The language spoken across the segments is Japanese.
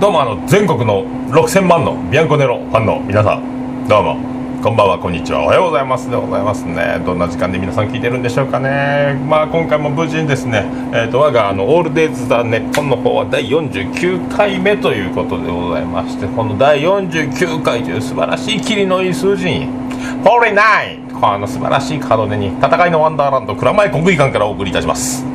どうもあの全国の6000万のビアンコネロファンの皆さんどうもこんばんはこんにちはおはようございますでございますね。どんな時間で皆さん聞いてるんでしょうかね。まあ今回も無事にですね。えー、と我があのオールデイズ・ザ・ネッポンの方は第49回目ということでございましてこの第49回という素晴らしいキリのいい数字に49この素晴らしい門出に戦いのワンダーランド蔵前国技館からお送りいたします。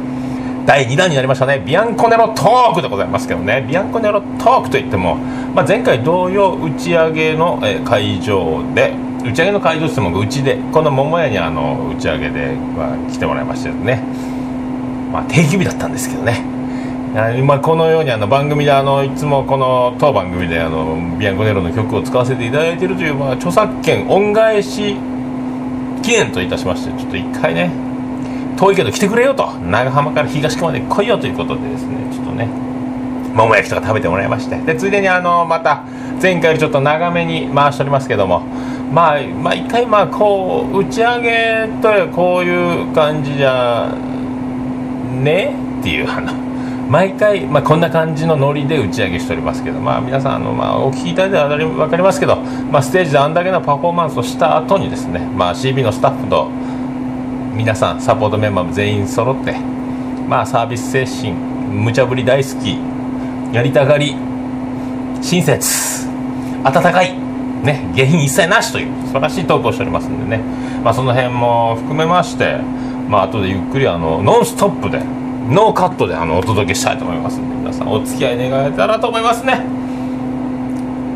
第2弾になりましたね。ビアンコネロトークでございますけどね。ビアンコネロトークといっても、まあ、前回同様打ち上げの、会場で打ち上げの会場ってもうちでこの桃屋にあの打ち上げで、まあ、来てもらいましたよね、まあ、定休日だったんですけどね。まあ、このようにあの番組であのいつもこの当番組であのビアンコネロの曲を使わせていただいているという、まあ、著作権恩返し記念といたしましてちょっと一回ね遠いけど来てくれよと。長浜から東区まで来いよということでですね。ちょっとね。桃焼きとか食べてもらいまして。でついでにあのまた前回よりちょっと長めに回しておりますけども。まあ毎回まあこう打ち上げとこういう感じじゃね？っていうあの毎回、まあ、こんな感じのノリで打ち上げしておりますけど、まあ、皆さんあの、まあ、お聞きいただいたら分かりますけど、まあ、ステージであんだけのパフォーマンスをした後にですね、まあ、CB のスタッフと皆さんサポートメンバーも全員揃ってまあサービス精神無茶ぶり大好きやりたがり親切温かいね下品一切なしという素晴らしいトークをしておりますんでね。まあその辺も含めましてまあ後でゆっくりあのノンストップでノーカットであのお届けしたいと思いますんで皆さんお付き合い願えたらと思いますね。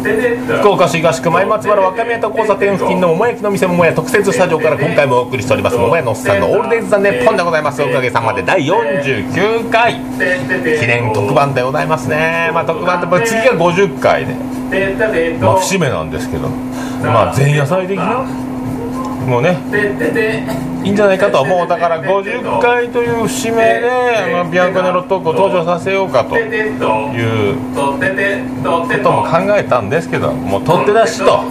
福岡市東区前松原若宮と交差点付近の桃焼きの店桃屋特設スタジオから今回もお送りしております桃屋のおっさんの「オールデイズ・ザ・ネッポン」でございます。おかげさまで第49回。記念特番でございますね。まあ特番って次が50回でまあ節目なんですけど。まあ前夜祭的なもうねいいんじゃないかと思う。だから50回という節目であのビアンコネロトークを登場させようかということも考えたんですけどもう取って出しと。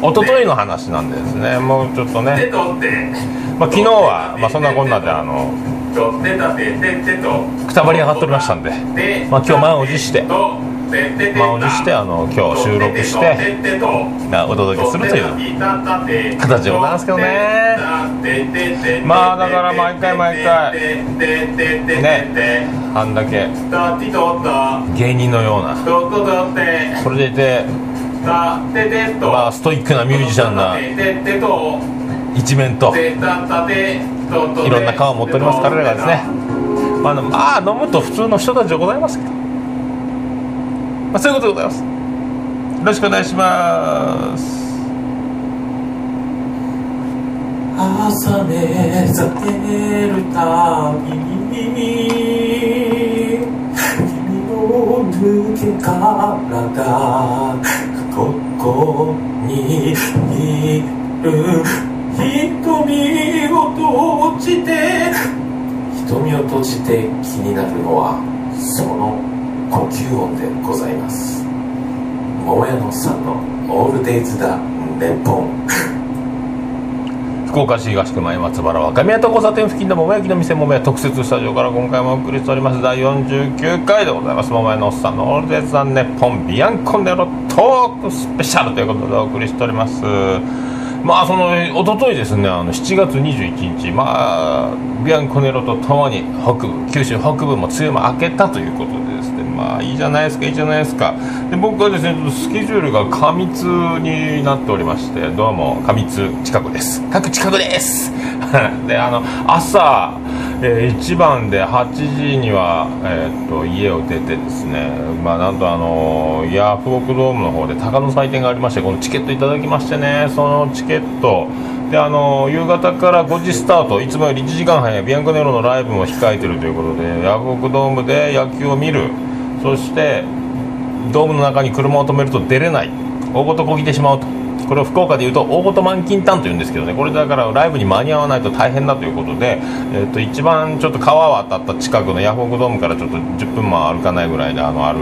一昨日の話なんですね。もうちょっとね、まあ、昨日は、まあ、そんなこんなであのくたばり上がっておりましたんで、まあ、今日満を持して満を持してあの今日収録してお届けするという形でございますけどね。まあだから毎回毎回ねあんだけ芸人のようなそれでいてまあストイックなミュージシャンな一面といろんな顔を持っております彼らがですね。まあ、あ、飲むと普通の人たちでございますけど。まあ、そういうことでございます。よろしくお願いします。朝目覚めるたびに君の抜け殻がここにいる瞳を閉じて瞳を閉じて気になるのはその呼吸音でございます。桃屋のさんのオールデイズだネポン福岡市東区前松原若宮と交差点付近の桃焼きの店桃屋特設スタジオから今回もお送りしております。第49回でございます。桃屋のおっさんのオールデイズ・ザ・ネポンビアンコネロトークスペシャルということでお送りしております。まあその一昨日ですねあの7月21日。まあビアンコネロとともに北部九州北部も梅雨も明けたということで。まあいいじゃないですかいいじゃないですか。で僕はですねスケジュールが過密になっておりましてどうも過密近くです。各近くです。であの朝えー、1番で8時には、えー、っと家を出てですね、まあ、なんとあのヤフオクドームの方で鷹の祭典がありましてこのチケットいただきましてねそのチケット。であの夕方から5時スタートいつもより1時間早いビアンコネロのライブも控えてるということでヤフオクドームで野球を見る。そしてドームの中に車を止めると出れない。大ごとこぎてしまうと。これを福岡でいうとオートマンキンタンというんですけどね。これだからライブに間に合わないと大変だということで、えー、と一番ちょっと川渡った近くのヤフオクドームからちょっと10分も歩かないぐらいであのある、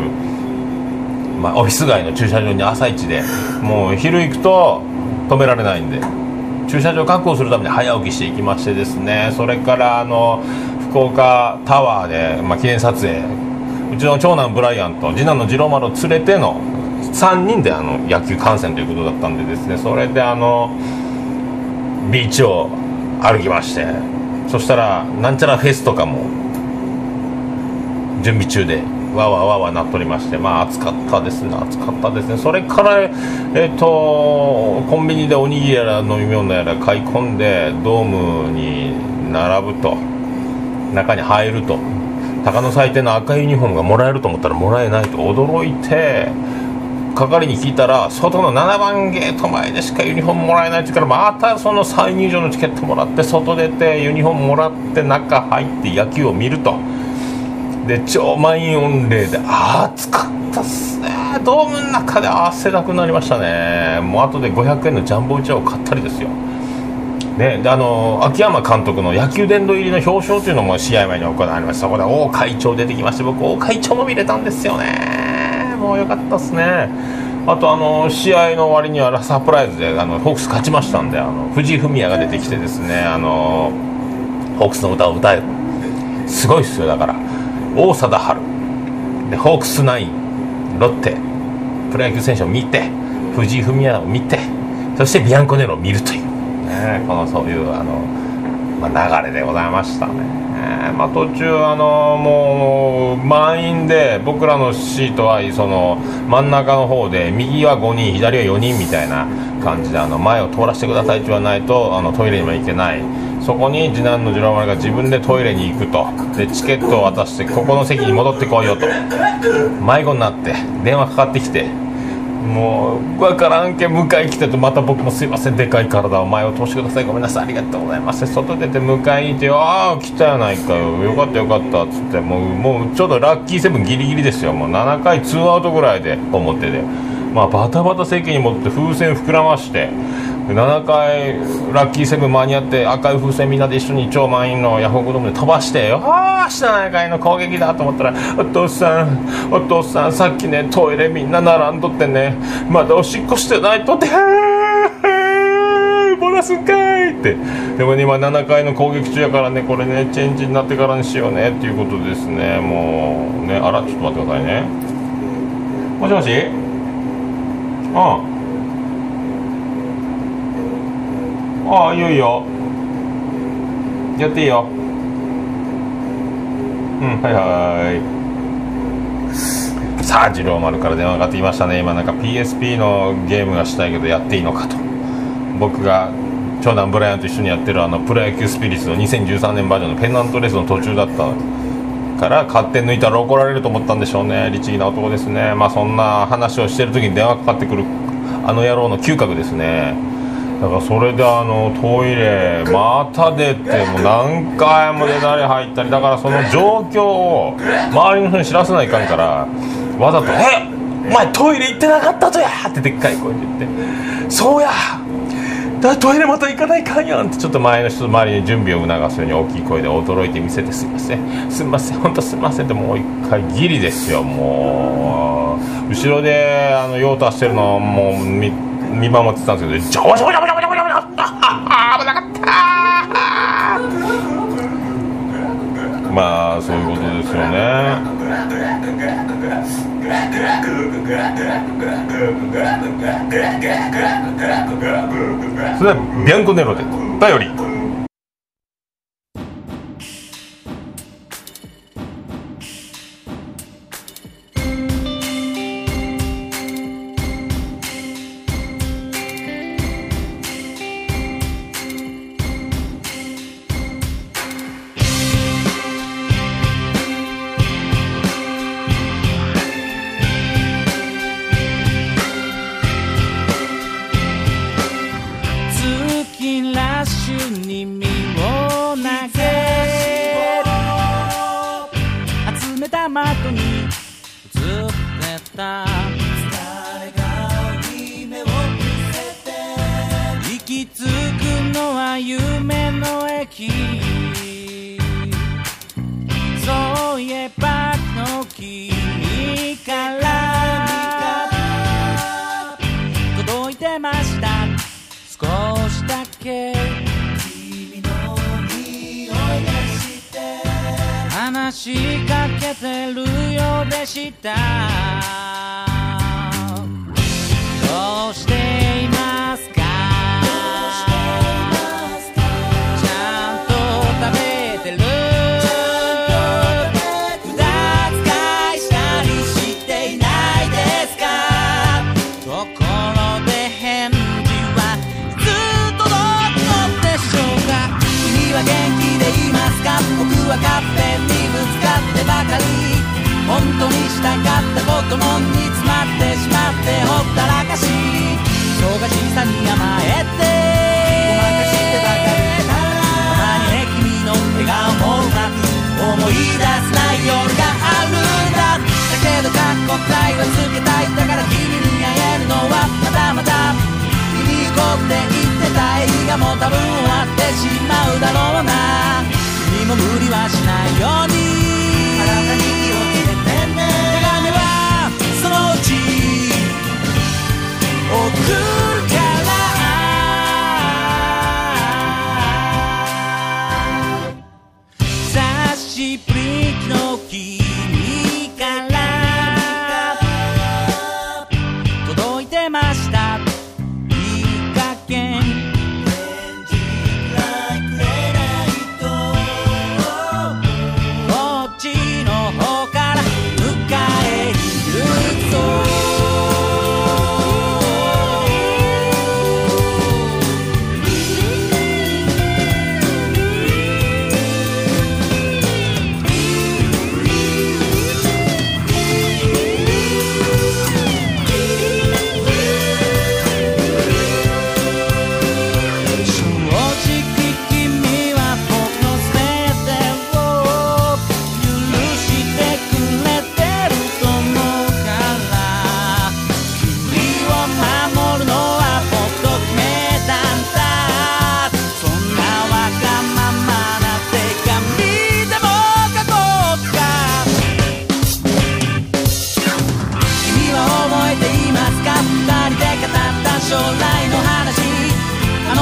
まあ、オフィス街の駐車場に朝一でもう昼行くと止められないんで駐車場確保するために早起きしていきましてですね。それからあの福岡タワーで、まあ、記念撮影うちの長男ブライアンと次男の次郎丸を連れての3人であの野球観戦ということだったんでですねそれであのビーチを歩きましてそしたらなんちゃらフェスとかも準備中でわわわわなっておりましてまあ暑かったですね暑かったですね。それからえっ、とコンビニでおにぎりやら飲み物やら買い込んでドームに並ぶと中に入ると。鷹の祭典の赤いユニフォームがもらえると思ったらもらえないと驚いて係に聞いたら外の7番ゲート前でしかユニフォームもらえないって言うからまたその再入場のチケットもらって外出てユニフォームもらって中入って野球を見ると。で超満員御礼で暑かったっすね。ドームの中で汗だくなりましたね。もう後で500円のジャンボうちわを買ったりですよ。ね、であの秋山監督の野球殿堂入りの表彰というのも試合前に行われました。そこで王会長出てきまして僕王会長も見れたんですよね。もうよかったですね。あとあの試合の終わりにはサプライズであのホークス勝ちましたんであの藤井フミヤが出てきてですねあのホークスの歌を歌え。るすごいっすよだから。王貞治。でホークスナイン。ロッテ。プロ野球選手を見て藤井フミヤを見てそしてビアンコネロを見るという。ねこのそういうあの、まあ、流れでございましたね、まあ、途中あのもう満員で僕らのシートはその真ん中の方で右は5人左は4人みたいな感じであの前を通らせてくださいって言わないとあのトイレにも行けない。そこに次男の次郎丸が自分でトイレに行くと。でチケットを渡してここの席に戻ってこいよと。迷子になって電話かかってきて。もう分からんけ迎え来てとまた僕もすいませんでかい体を前を通してください。ごめんなさい。ありがとうございます。外出て迎えに行ってああ来たやないか。よよかったよかった。っつってもうもうちょっとラッキーセブンギリギリですよ。もう7回2アウトぐらいで表でまあバタバタ席に持って風船膨らまして7回ラッキーセブン間に合って赤い風船みんなで一緒に超満員のヤフオクドームで飛ばしてよ。ああ7回の攻撃だと思ったらお父さんお父さんさっきねトイレみんな並んどってね。まだおしっこしてないとって。ボラすんかいって。でも、ね、今7回の攻撃中やからねこれねチェンジになってからにしようねっていうことですね。もうねあらちょっと待ってくださいね。もしもし？うんああいいよいよ。やっていいよ。うんはいはい。さあ次郎丸から電話がかかってきましたね。今なんか PSP のゲームがしたいけどやっていいのかと。僕が長男ブライアンと一緒にやってるあのプロ野球スピリッツの2013年バージョンのペナントレースの途中だったから勝手に抜いたら怒られると思ったんでしょうね。律儀な男ですね。まあそんな話をしてる時に電話かかってくるあの野郎の嗅覚ですね。だからそれであのトイレまた出ても何回も出たり入ったりだからその状況を周りの人に知らせないかんからわざと「えお前トイレ行ってなかったとや!」ってでっかい声で言って「そうやだトイレまた行かないかんやん」ってちょっと前の人周りに準備を促すように大きい声で驚いて見せて「すいませんすいません本当すいません」ってもう一回ギリですよもう。後ろであの用足してるのもう見見守ってた。んですけどジジジジジジャワ危なかったまあそういうことですよね。それはビアンコネロで頼りいてました。少しだけ君の匂いがして。話しかけてるようでした。どうしてたかったことも煮詰まってしまってほったらかし忙しさに甘えて。ごまかしてばかりたまにね君の笑顔もうまく思い出せない夜があるんだ。だけどかっこたいはつけたい。だから君に会えるのはまだまだ。見に行こうって言ってた映画も多分終わってしまうだろうな。君も無理はしないように。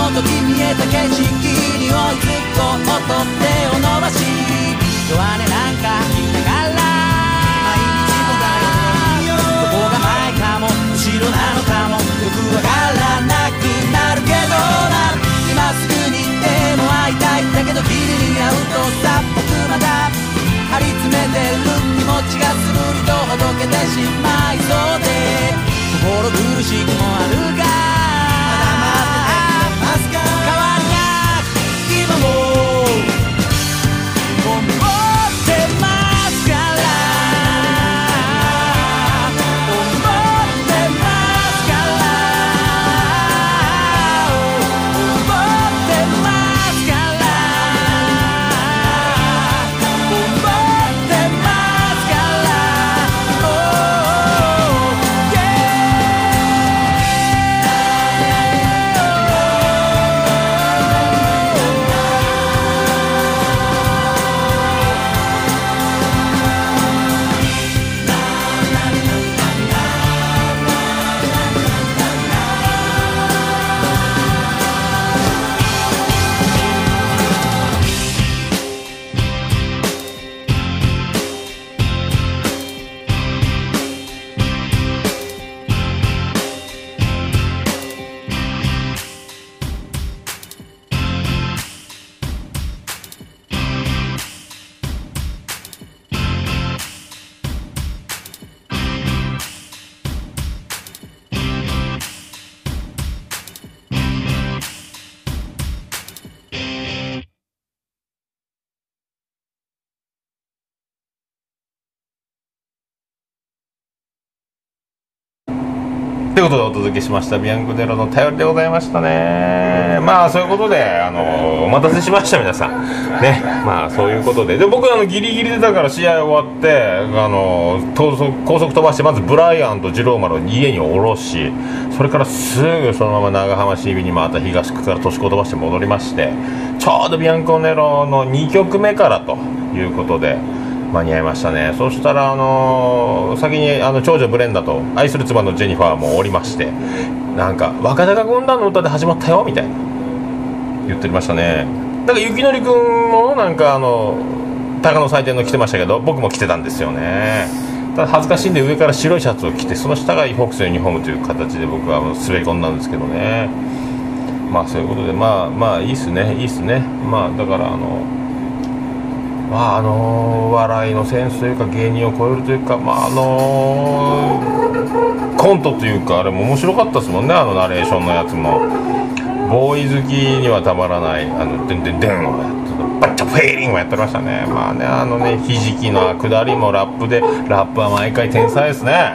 の時見えた景色に追いつこうと手を伸ばし弱音なんか言いながら毎日もがよどこが前かも後ろなのかもよくわからなくなるけどな今すぐにでも会いたいだけど君に会うとさ僕まだ張り詰めてる気持ちがするりとほどけてしまいそうで心苦しくもあるがまだしました。ビアンコネロの頼りでございましたね。まあそういうことであのお待たせしました皆さん。ね。まあそういうことで。で僕あのギリギリでだから試合終わってあの高速高速飛ばしてまずブライアンとジローマルを家に降ろしそれからすぐそのまま長浜 CB にまた東区から年子飛ばして戻りましてちょうどビアンコネロの2曲目からということで間に合いましたね。そしたら、あのー先にあの長女ブレンダと愛する妻のジェニファーもおりましてなんか若手が軍団の歌で始まったよみたいな言ってましたね。だから雪のりくんもなんかあの高野祭典の着てましたけど僕も着てたんですよね。ただ恥ずかしいんで上から白いシャツを着てその下がホークスのユニフォームという形で僕は滑り込んだんですけどね。まあそういうことでまあまあいいっすねいいっすね。まあだからあのまああの笑いのセンスというか芸人を超えるというかまああのコントというかあれも面白かったですもんねあのナレーションのやつも。ボーイ好きにはたまらないあのデンデンデンをやってバッチャフェーリングをやってましたね。まあねあのねひじきの下りもラップでラップは毎回天才ですね。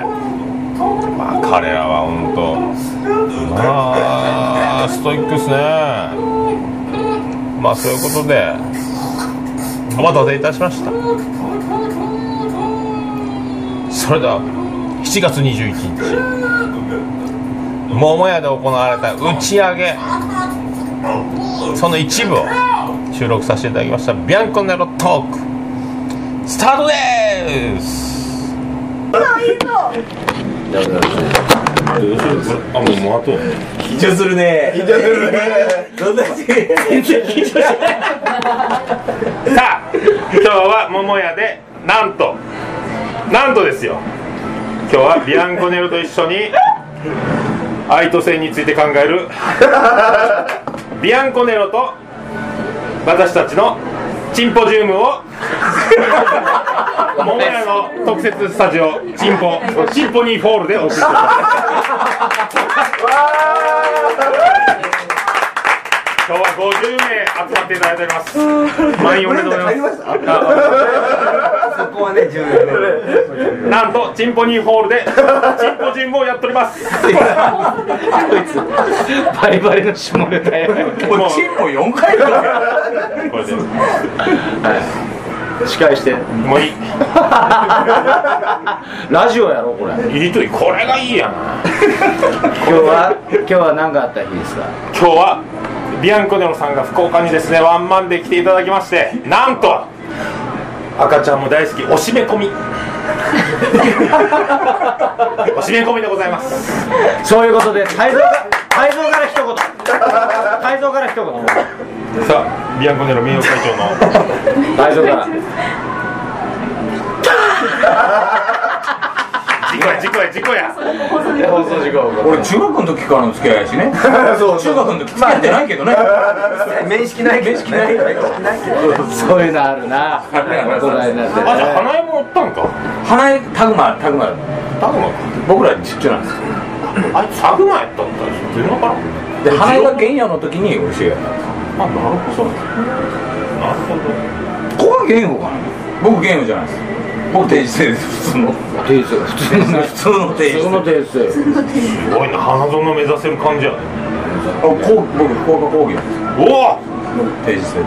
まあ彼らは本当まあストイックですね。まあそういうことでお待たせいたしました。それでは7月21日桃屋で行われた打ち上げ。その一部を収録させていただきましたビアンコネロトーク。スタートです。あもうもうあと緊張するね。緊張するね。どんな全然緊張しないさあ今日は桃屋でなんと。なんとですよ。今日はビアンコネロと一緒に愛と性について考える。ビアンコネロと私たちのチンポジウムを。桃屋の特設スタジオチンポチンポニーホールでお送りします。今日は50名集まっていただいております。満員おめでとうございます。そこはね重要ね。なんとチンポニーホールでチンポジムをやっております。バリバリの下ネタやもうチンポ4回だこれで司会して。もういい。ラジオやろこれ。今いいといい。これがいいやな。日は今日は何かあった日ですか？今日はビアンコネロさんが福岡にですねワンマンで来ていただきましてなんと赤ちゃんも大好きおしめ込み。おしめ込 みでございます。そういうことで泰造が泰造から一言。泰造から一言。さあビアンコネロ名誉会長の。泰造から。事故や事故や事故や。放送事故俺中学の時からの付き合いやしね。そう中学の時付き合ってないけどね。面識ない面識ないそういうのあるな。大人になってあじゃあ花江もおったんか？花江タグマタグマタグマか僕らちっちゃなんですよあいつタグマやったんだかなで花江が原野の時に俺知りった。んですあなるほど。なるほど。ここは原野かな。僕原野じゃないです。僕定時制です普通の。定数普通の普通の定時制。その定数すごいな花園目指せる感じやね。あこう僕福岡工業です。おお！定時制。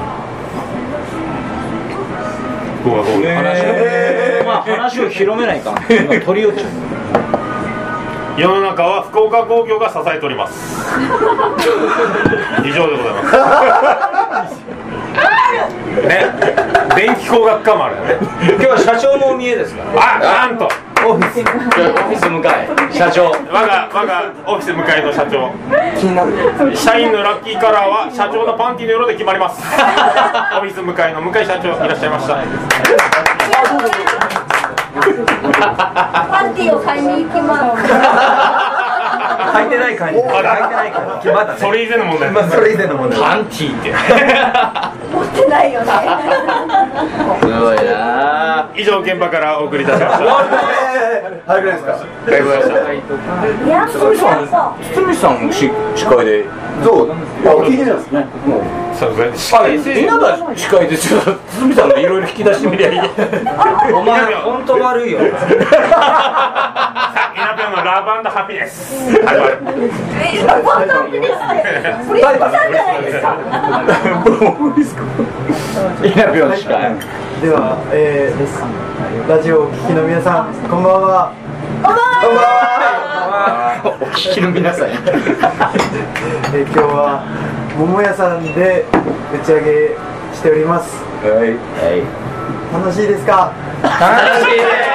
福岡工業話をまあ話を広めないかん。今鳥をちゃう世の中は福岡工業が支えております。以上でございます。ね。電気工学科もあるよね。今日は社長のお見えですか？らあなんと。オフィス。オフィス向かい。社長。我が我がオフィス向かいの社長。気になる。社員のラッキーカラーは社長のパンティの色で決まります。オフィス向かいの向井社長いらっしゃいましたティーを買いに行きます。履いてない感じ。履いてない感じ。まだね。それ以前の問題まあそれ以前の問題。パンティーって 持ってないよね。すごいな。以上現場からお送りいたしました。早くないですか？ありがとうございましたやっと。やっと。堤さんもし司会で。どう？あ聞いてたんですねそうです。あ稲田司会でちょっと堤さんのいろいろ引き出してみりゃいい。お前本当悪いよ ラブハピネス始まるえラブハピネスでプリンじゃないですか稲病しかでは、えー、ラジオをお聞きの皆さん、こんばんは。お聞きの皆さんえー、今日は桃屋さんで打ち上げしております。はい楽しいですか？楽しい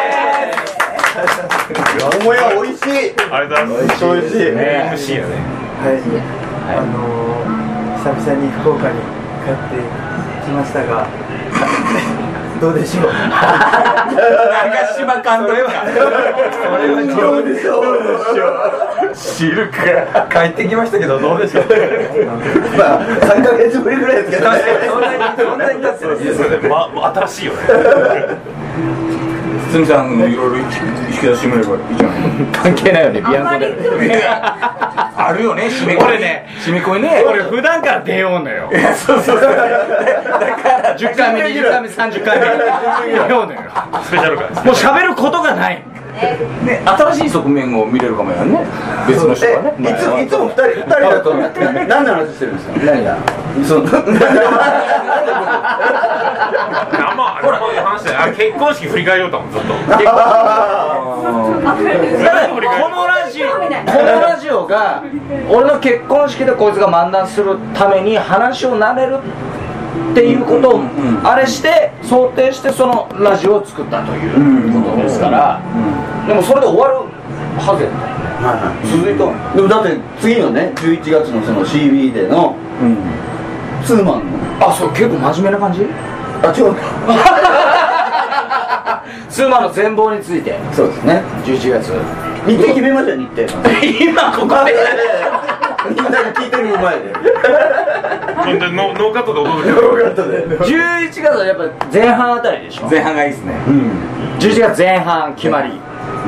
桃屋美味しい。ありがとうございます美味しい。ね MC やね。はい。あのー、久々に福岡に帰ってきましたが、どうでしょう？長嶋監督か。どうでしょう。知るか。帰ってきましたけどどうでしょう？まあ3ヶ月ぶりぐらいですけどね。そんなにそんなに経ってるい。やそれねま新しいよね堤さんのいろいろ引き出してみればいいじゃない。関係ないよねビアンコで。あるよね締め込み。俺ね締め込みね。俺普段から出ようのよ。そうそうそう。だから10回目20回目30回目出ようのよ。スペシャル感もう喋ることがないね新しい側面を見れるかもやね。別の人がね。えいつもいつも二人二人だと何の話してるんですか？何がそ話してあ結婚式振り返りようと思うずっとこのラジオこのラジオが俺の結婚式でこいつが漫談するために話をなれるっていうことをあれして想定してそのラジオを作ったということですからでもそれで終わるはずやった。続いとんでもだって次のね11月のその CB でのツーマンの。あそう結構真面目な感じ？あ違う。か ツーマンの全貌について。そうですね。11月。日程決めましたよ日程。今ここで？みんなで聞いてる前でノノーカットで踊るよかったね11月はやっぱ前半あたりでしょ？前半がいいですね。11月前半決まり。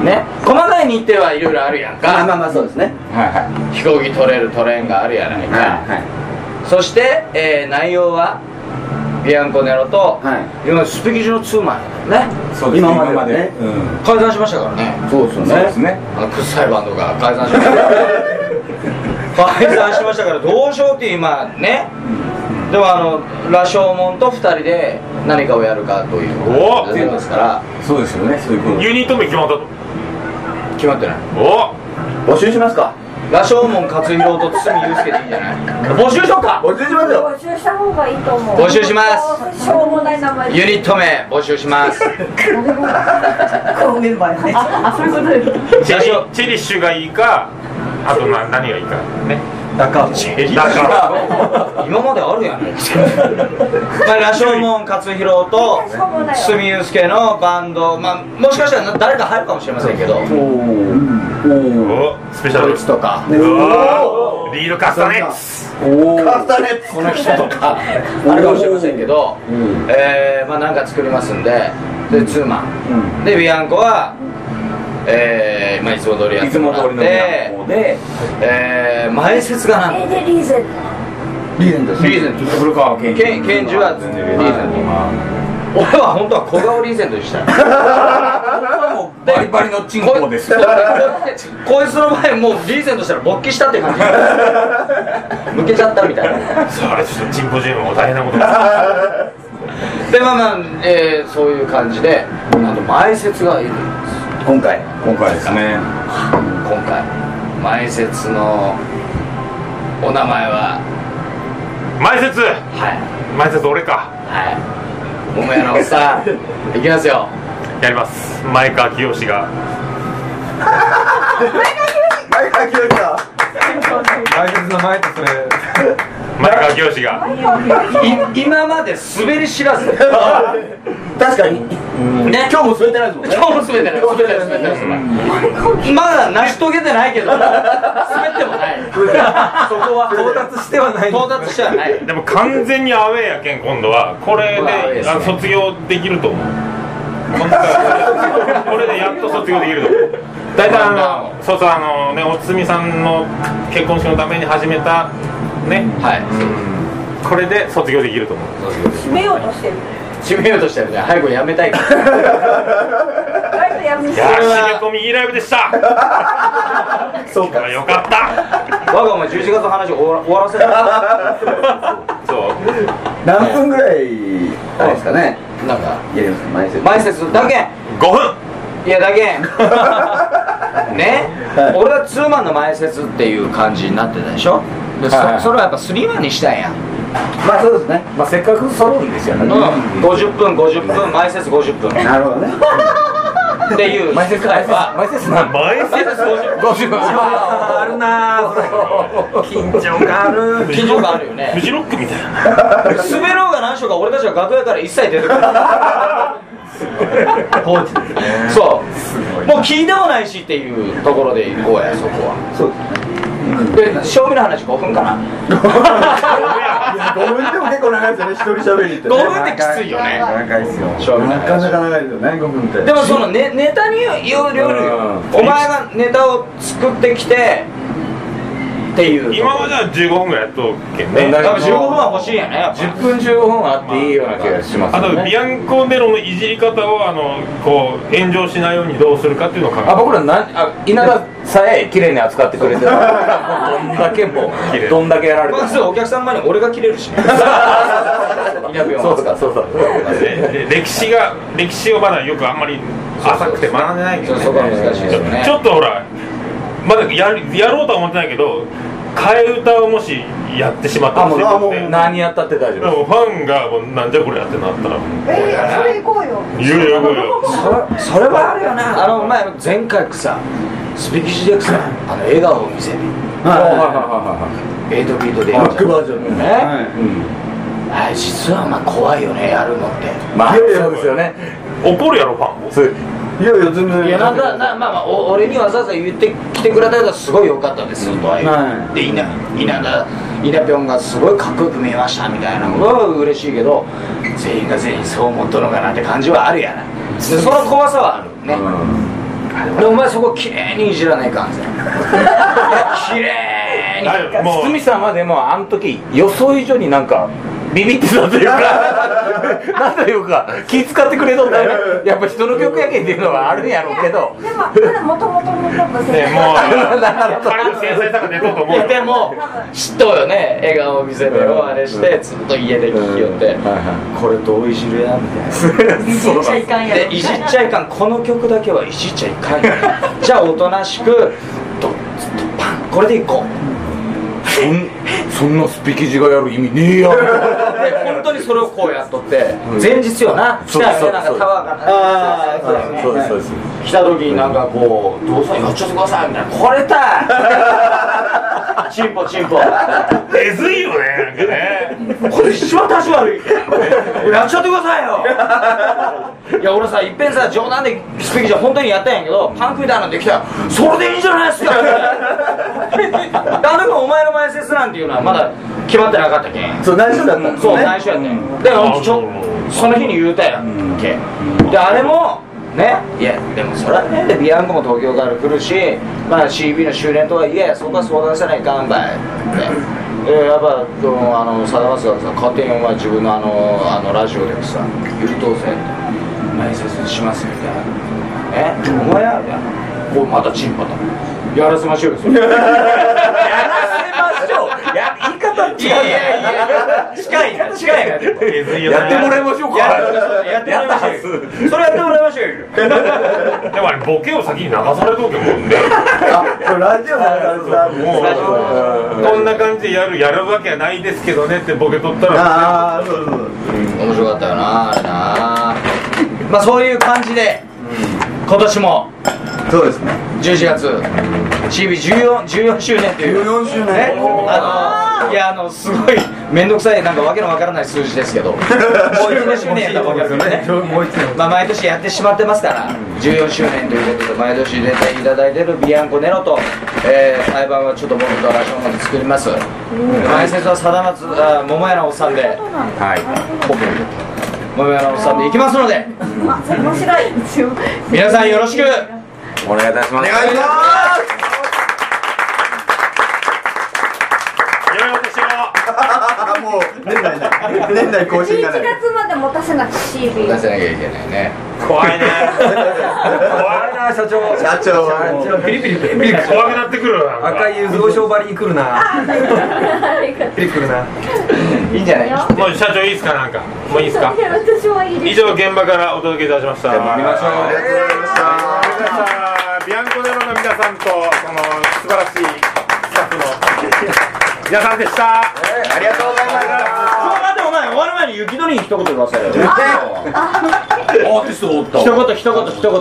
ね。細かい日程はいろいろあるやんか。あまあまあそうですね。はいは飛行機取れる取れんがあるやないか、はいそして、えー内容はビアンコネロと、はい。今スピキジのツーマンやねいそうです今まではね。うん。解散しましたからね。そうですよそうですね。あの臭いバンドが解散しました 解散しましたからどうしようっていう今ね。でもあの羅生門と2人で何かをやるかという。おことですからそうですよね。そういうこと。ユニット名決まったと決まってない。お募集しますか。羅生門勝弘と堤祐介でいいんじゃない？募集しようか。募集しますよ。募集した方がいいと思う。募集します。しょうもない名前。ユニット名募集します。こうメンバーねあそういうことです。チェリッシュがいいかあとな何がいいかね。だからだから今まであるやないですかまあ羅生門勝弘としょうもないわ堤祐介のバンド。まあもしかしたら誰か入るかもしれませんけど。おスペシャル。とか。うわリードカスタネッツ。カスタネッツ。この人とか。あるかもしれませんけど、えーまあなんか作りますんで。でツーマン、でビアンコはえーまあ、いつも通りやってもらっていつも通りの方でえー前説がなんえでリーゼンリーゼントリーゼント。古川健ケンケンジはリーゼント。俺は本当は小顔リーゼントにしたい。バリバリのチンコです。ここいつの場合もうリーゼントしたら勃起したって感じ。抜けちゃったみたいな。それちょっとチンポジムも大変なことだでまあまあ、えーそういう感じであと前説がいるんです今回。今回ですね。今回。前説のお名前は？前説？はい。前説俺か。はい。桃屋のおっさん。いきますよ。やります。前川清が。前川清さ前説の前ってそれ。前川清が。い今まで滑り知らず。ん確かに。ね。今日も滑ってないですもんね。今日も滑ってない滑ってない滑ってないまだ成し遂げてないけど。滑ってもない。そこは。到達してはない。到達してはない。でも完全にアウェーやけん今度はこれでね。卒業できると思う。これでやっと卒業できると思う大体あのそうそうあのねおつみさんの結婚式のために始めたね。はい。これで卒業できると思う。締めようとしてる。締めようとしてるね。早くやめたい。からだいぶやめいやー締め込みいいライブでした。そうか。よかった。我がお前11月の話終わ終わらせた。そう。何分ぐらいあれですかね。なんか。やりますか前説前説だけ。5分いやだけ ね、はい。俺はツーマンの前説っていう感じになってたでしょ？でそ,、はいはい。それはやっぱスリーマンにしたんや、まあそうですね。まあせっかく揃うんですよ。ねうん、50分50分前説50分。なるほどね。っていう。前説回は前説なん前前説50分。50分あるな緊張感ある。緊張感あるよね。フジロックみたいな。滑ろうが何しようが俺たちは楽屋から一切出てくる 放置ですね。そう。もう聞いてもないしっていうところで行こうやそこは。そうですね。で賞味の話5分かな。5分でも結構長いですよね。一人喋りってね。5分ってきついよね。長い。ですよ。なかなか長いですよ。ね5分って。でもそのネネタによるよお前がネタを作ってきてっていう。今までは15分ぐらいやっとっけんね。多分15分は欲しいんやねやっぱ。10分15分あっていいような気がしますあとビアンコネロのいじり方をあのこう炎上しないようにどうするかっていうのを考えあ僕らなんあ稲田さえ綺麗に扱ってくれてるからもうどんだけもうどんだけやられてもまずお客さんの前に俺が切れるしね稲ビオンそうだそうだでで歴史が歴史をまだよくあんまり浅くて学んでないけど、ね、そうそこは難しいですよね。ちょっとほらまだやるやろうとは思ってないけど替え歌をもしやってしまったらあも何やったって大丈でもファンがもうなんじゃこれやってなったらえー、それ行こうよ。いやいやいやいや。それはあるよな。あのお前前回さスピキジでさあの笑顔を見せる。はエイトビートで。いバックバージョンのね。はい。あ実はまあ怖いよねやるのって。まあそうですよね。怒るやろファンも。そういやいや全然。いやなんだなまあまあお俺にわざわざ言ってきてくれたらすごい良かったですとは言う、はで稲稲田稲ぴょんがすごいかっこよく見えましたみたいなのは嬉しいけど全員が全員そう思っとるのかなって感じはあるやな。でその怖さはあるね、でお前そこ綺麗にいじらないかんぜ。綺麗に。堤さんはでもあの時予想以上になんかビビってたというか なんというか。気使ってくれとったよね。やっぱ人の曲やけんっていうのはあるんやろうけど。でもまだもともとの多分ね。もう。なるほど。彼の繊細さが出とうと思うでも知っとうよね笑顔を見せてよあれしてずっと家で聞きよって。これどういじるやみたいないじっちゃいかんやろ。でいじっちゃいかん。この曲だけはいじっちゃいかんよ じゃあおとなしくドッとパンこれでいこう。そんそんなスピキジがやる意味ねえやんで 本当にそれをこうやっとって前日よな。来たよねなんかタワーがそうですそうです。来た時になんかこう「どうぞやっちゃってください」みたいな「これだ チンポチンポ。えずいよねなんかね。これ一番立ち悪い。やっちゃってくださいよ。いや俺さいっぺんさ冗談でスピーキーじゃ本当にやったんやけどパンクみたいなのできたよそれでいいんじゃないですか。あの時お前の前説なんていうのはまだ決まってなかったけん。そう内緒だったんですそうね内緒やったんや。でもちょその日に言うたやんけ。であれもね。いやでもそれはねでビアンコも東京から来るしまあ CB の周年とはいえそこは相談せないかんばい。ってやっぱでもあのさだまつがさ勝手にお前自分のあのあのラジオでもさ言うとうぜ前説しますみたいな。えお前やみたいなこうまたチンパだやらせましょうよそれ やらせましょうや言いやいやいや近いな近いなでもやってもらいましょうかやってもらいましょうそれやってもらいましょうよでもあれボケを先に流されとけもんねラジオのさもうこんな感じでやるやるわけはないですけどねってボケとったらああそうそう面白かったよなあれなまあそういう感じで今年もそうですね。11月。CB14 14周年という。14周年。ね。あのいやあのすごい面倒くさいなんかわけのわからない数字ですけど。もう1年周年やったわけですよね。もう一年。まあ毎年やってしまってますから。14周年ということで毎年出ていただいてるビアンコネロと、えー、裁判はちょっと僕とラジオまで作ります。前説は貞松あ桃屋のおっさんで。はい。桃屋のおっさんで行きますので。あ面白い。皆さんよろしくお願いいたします。お願いします。もう年内ない年内更新がない。11月まで持たせなく CB 出せなきゃいけないね。怖いね。怖いな社長。社長。は社長ピリピリピリピリ怖くなってくる赤い柚子商張りに来るな。ピリ来るな。いいんじゃない？もう社長いいですかなんか。もういいですか？私はいいです以上現場からお届けいたしました。飲みましょう。ありがとうございましたさんとその素晴らしいスタッフの皆さんでした。ありがとうございましたあでもない終わる前に雪鳥に一言言わせるアーティストがおった一言一言一言。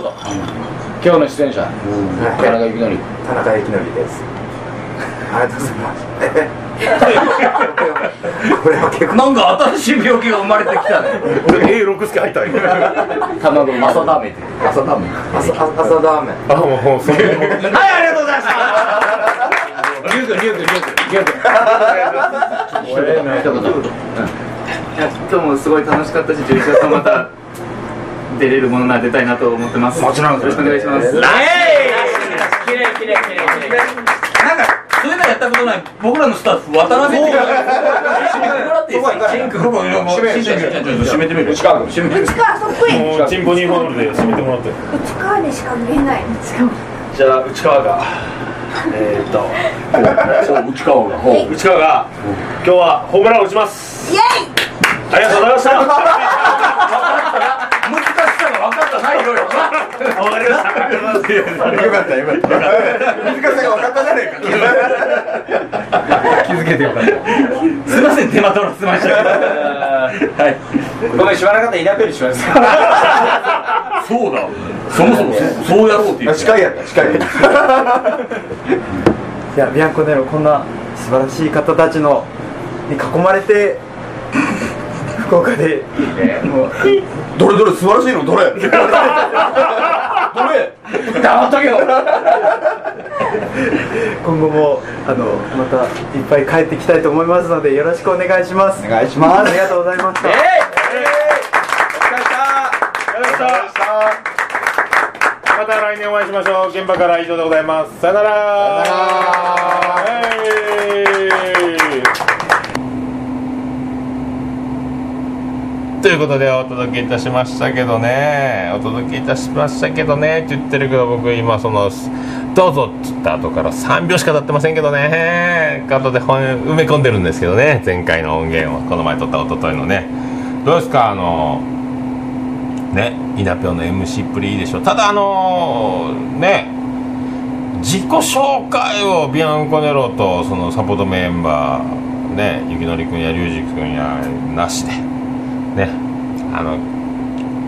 今日の出演者田中幸則。田中幸則です。ありがとうございますこれは結構なんか新しい病気が生まれてきたね。俺 A 六助入ったよ卵の朝ダーメンって朝ダーメ。ン朝ーメ。ンあもうもうそのはいありがとうございました。リュウ君リュウ君リュウ君リュウもすごい楽しかったし11月もまた出れるものなら出たいなと思ってます。もちろんよ。ろしくお願いします。はいきれいきれいきれやったことない。僕らのスタッフ渡辺っていう。締めてもらっていいですか？シンク閉めて閉めてみる内川そっくりチンポニーホールで締めてもらって。内川にしか見えない。じゃあ内川が。えー、っと。内川が。内川が。今日はホームランを打ちます。イエイ！ありがとうございました難しさが分かったないよよわかりましたよかったよかった難しさが分かったじゃねえか気づけてよかったすいません手間取らせましたはいごめん知らかったイナペルしますそうだそもそもそうやろうって言って近いやった近いいやビアンコネロこんな素晴らしい方たちのに囲まれて福岡で。もう。どれどれ素晴らしいの？どれ？どれ？黙っとけよ。今後もあのまたいっぱい帰ってきたいと思いますのでよろしくお願いします。お願いします。ありがとうございました、また来年お会いしましょう。現場から以上でございます。さよならということでお届けいたしましたけどね。お届けいたしましたけどね。って言ってるけど僕今その「どうぞ」っつった後から3秒しか経ってませんけどね。後で埋め込んでるんですけどね。前回の音源をこの前撮った一昨日のね。どうですか？あのねイナピョの MC っぷりいいでしょただあのね自己紹介をビアンコネロとそのサポートメンバーねゆきのりくんやりゅうじくんやなしでね。あの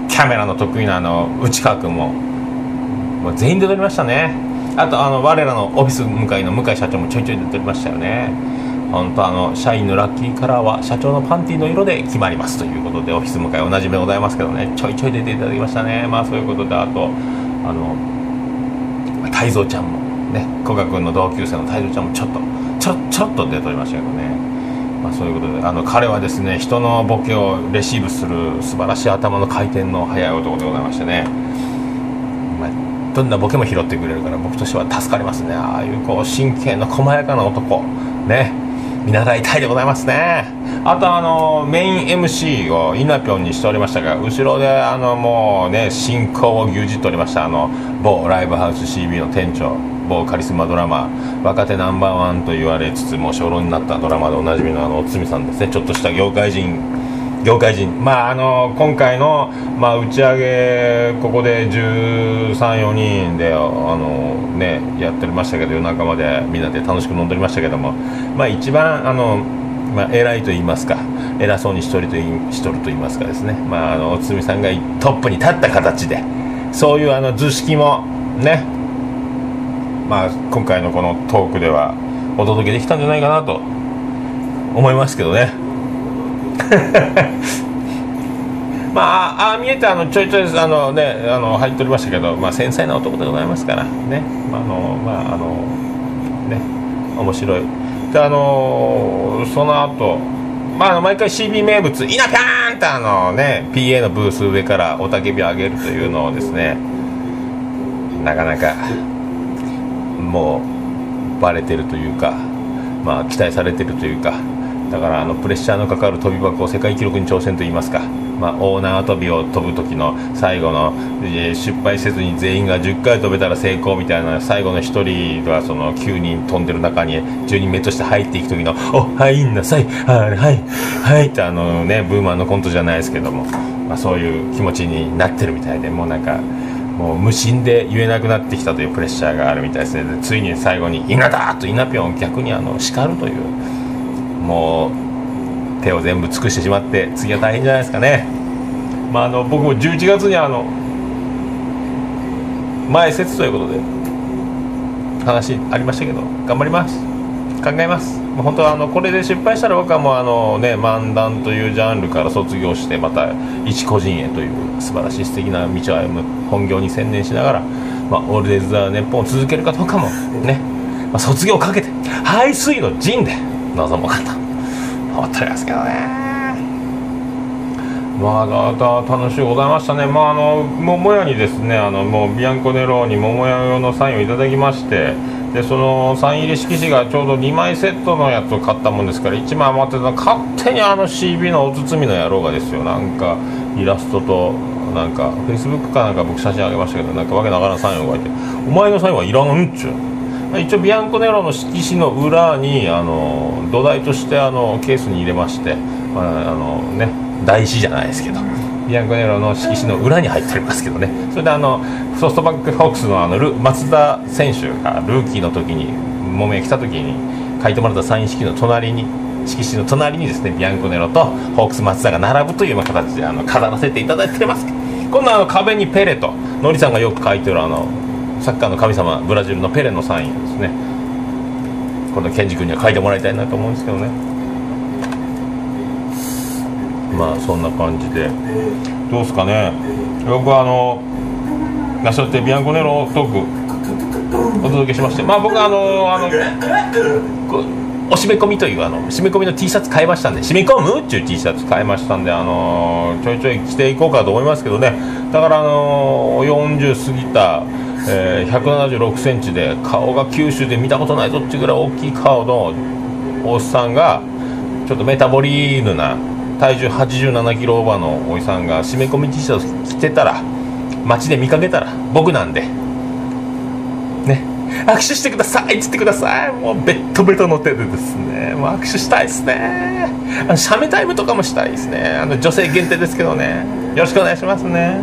キャメラの得意なあの内川君ももう全員で撮りましたね。あとあの我らのオフィス向かいの向井社長もちょいちょい出て撮りましたよね。本当あの社員のラッキーカラーは社長のパンティの色で決まります。ということでオフィス向かいおなじみでございますけどね。ちょいちょい出ていただきましたね。まあそういうことであとあの太蔵ちゃんもね古賀君の同級生の太蔵ちゃんもちょっとちょちょっと出ておりましたけどね。まあそういうことであの彼はですね人のボケをレシーブする素晴らしい頭の回転の速い男でございましてね、まあ、どんなボケも拾ってくれるから僕としては助かりますね。ああいうこう神経の細やかな男。ね。見習いたいでございますね。あとあのメイン MC をイナピョンにしておりましたが後ろであのもうね進行を牛耳っておりましたあの某ライブハウス CB の店長。某カリスマドラマ若手ナンバーワンと言われつつもう初老になったドラマでおなじみのあのおつみさんですね。ちょっとした業界人。業界人。まああの今回の、まあ、打ち上げここで134人であのねやっておりましたけど夜中までみんなで楽しく飲んでおりましたけども。まあ一番あのまあ、偉いと言いますか偉そうにしとると言いしとると言いますかですね、まあ、あのおつみさんがトップに立った形でそういうあの図式もねまあ、今回のこのトークではお届けできたんじゃないかなと思いますけどね まあああ見えてあのちょいちょいあの、ね、あの入っておりましたけど、まあ、繊細な男でございますからねまああのまああのね面白いであのその後まあ毎回 CB 名物「イナピャーン!」ってあのね PA のブース上から雄たけびを上げるというのをですねなかなかもうバレてるというか、まあ、期待されてるというかだからあのプレッシャーのかかる飛び箱世界記録に挑戦といいますか、まあ、大縄跳びを飛ぶ時の最後の、えー失敗せずに全員が10回飛べたら成功みたいな最後の1人がその9人飛んでる中に10人目として入っていく時の「お入んなさいはいはいはい」ってあのねブーマーのコントじゃないですけども、まあ、そういう気持ちになってるみたいでもうなんか。もう無心で言えなくなってきたというプレッシャーがあるみたいですね。でついに最後に「稲だ!」と稲ぴょんを逆にあの叱るというもう手を全部尽くしてしまって次は大変じゃないですかね。まああの僕も11月にあの前説ということで話ありましたけど頑張ります。考えます。本当はあのこれで失敗したら僕はもうあのね漫談というジャンルから卒業してまた一個人へという素晴らしい素敵な道を歩む本業に専念しながら、まあ、オールデイズ・ザ・ネッポンを続けるかどうかもね、まあ、卒業をかけて。排水の陣で臨もうかと思っておりますけどね。まあ、だだ楽しいございましたね、まあ、あの桃屋にですねあのもうビアンコネローに桃屋用のサインをいただきましてでそのサイン入り色紙がちょうど2枚セットのやつを買ったもんですから1枚余ってたの勝手にあの CB のお包みの野郎がですよ。なんかイラストとなんかフェイスブックかなんか僕写真あげましたけどなんかわけながらサインを書いて「お前のサインはいらんんちゅう」一応ビアンコネロの色紙の裏にあの土台としてあのケースに入れまして、まあ、あのね台紙じゃないですけど。ビアンコネロの色紙の裏に入っておりますけどね。それであのソフトバンクホークスのあのル松田選手がルーキーの時に桃屋来た時に書いてもらったサイン式の隣に色紙の隣にですねビアンコネロとホークス松田が並ぶというような形であの飾らせていただいてます。今度はあの壁にペレとノリさんがよく書いてるあのサッカーの神様ブラジルのペレのサインをですね。今度ケンジ君には書いてもらいたいなと思うんですけどね。まあそんな感じで。どうですかね。僕はあのナショナルテビアンコネロトークお届けしまして。まあ僕はあのあのこお締め込みというあの締め込みの T シャツ買いましたんで。締め込む？っていう T シャツ買いましたんであのちょいちょい着ていこうかと思いますけどね。だからあの40過ぎたえー、176センチで顔が九州で見たことないぞっていうぐらい大きい顔のおっさんがちょっとメタボリーヌな体重87キロオーバーのおじさんが締め込み T シャツ着てたら街で見かけたら僕なんで。ね。握手してくださいっつってください。もうベッドベトの手でですね。もう握手したいですね。あの写メタイムとかもしたいですね。あの女性限定ですけどね。よろしくお願いしますね。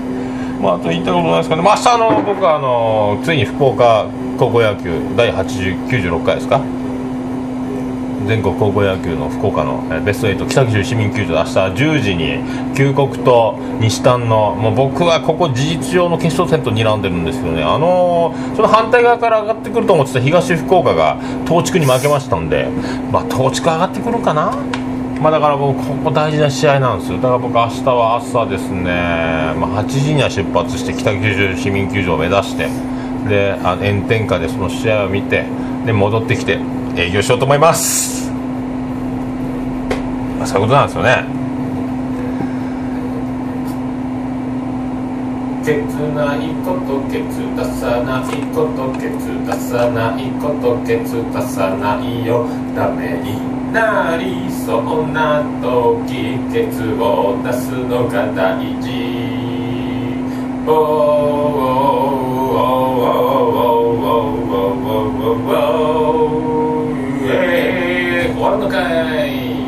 まあ、あと言ったことないですかね、まあ、明日の僕はあのついに福岡高校野球第896回ですか全国高校野球の福岡のベスト8北九州市民球場明日10時に旧国と西丹のもう僕はここ事実上の決勝戦と睨んでるんですけどね。あのーその反対側から上がってくると思ってた東福岡が東地区に負けましたんでまあ東地区上がってくるかな？まあ、だから僕ここ大事な試合なんですよ。だから僕明日は朝ですね、まあ、8時には出発して北九州市民球場を目指してであの炎天下でその試合を見てで戻ってきて営業しようと思います、まあ、そういうことなんですよね。ケツないことケツ出さないことケツ出さないことケツ出さないよ。ダメになりそうな時ケツを出すのが大事。おーおーおーおーおーおーおーおーおーえー終わるのかいお前の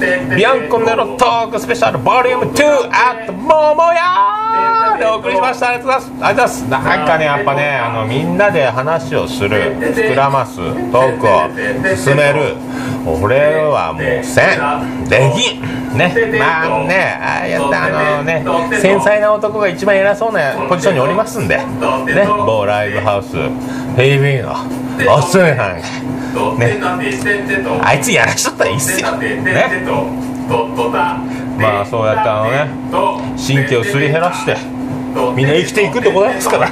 ビアンコネロトークスペシャルボリューム2 at 桃屋でお送りしました。ありがとうございます。ありがとうございます。なんかねやっぱねあのみんなで話をする膨らますトークを進める俺はもうせん。できん。ね。まあねああやってあのね繊細な男が一番偉そうなポジションにおりますんで。ね。某ライブハウスヘイビーのおすすめさんがね。あいつやらしとったらいいっすよ。ね。まあそうやってあのね神経をすり減らして。みんな生きていくってことですから。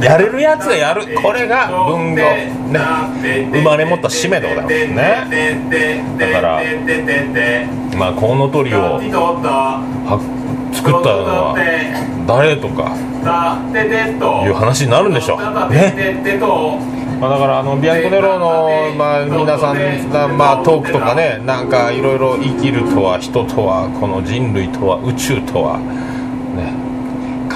やれるやつがやる。これが文具ね。生まれ持った使命でございますね。だからまあコウノトリを作ったのは誰とかいう話になるんでしょう。ね。まあ、だからあのビアンコネロの、まあ、皆さんが、まあ、トークとかねなんかいろいろ生きるとは人とはこの人類とは宇宙とはね。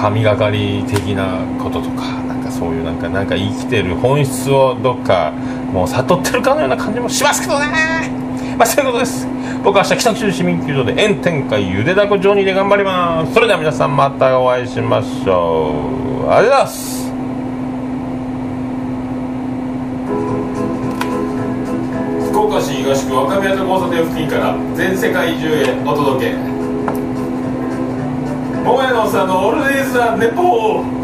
神がかり的なこととかなんかそういうなんかなんか生きてる本質をどっかもう悟ってるかのような感じもしますけどね。まあそういうことです。僕は明日北九州市民球場で炎天下ゆでだこジョニーで頑張ります。それでは皆さんまたお会いしましょう。ありがとうございます。福岡市東区若宮と交差点付近から全世界中へお届け。桃屋のおっさんのオールディーズ・ザ・ネポー。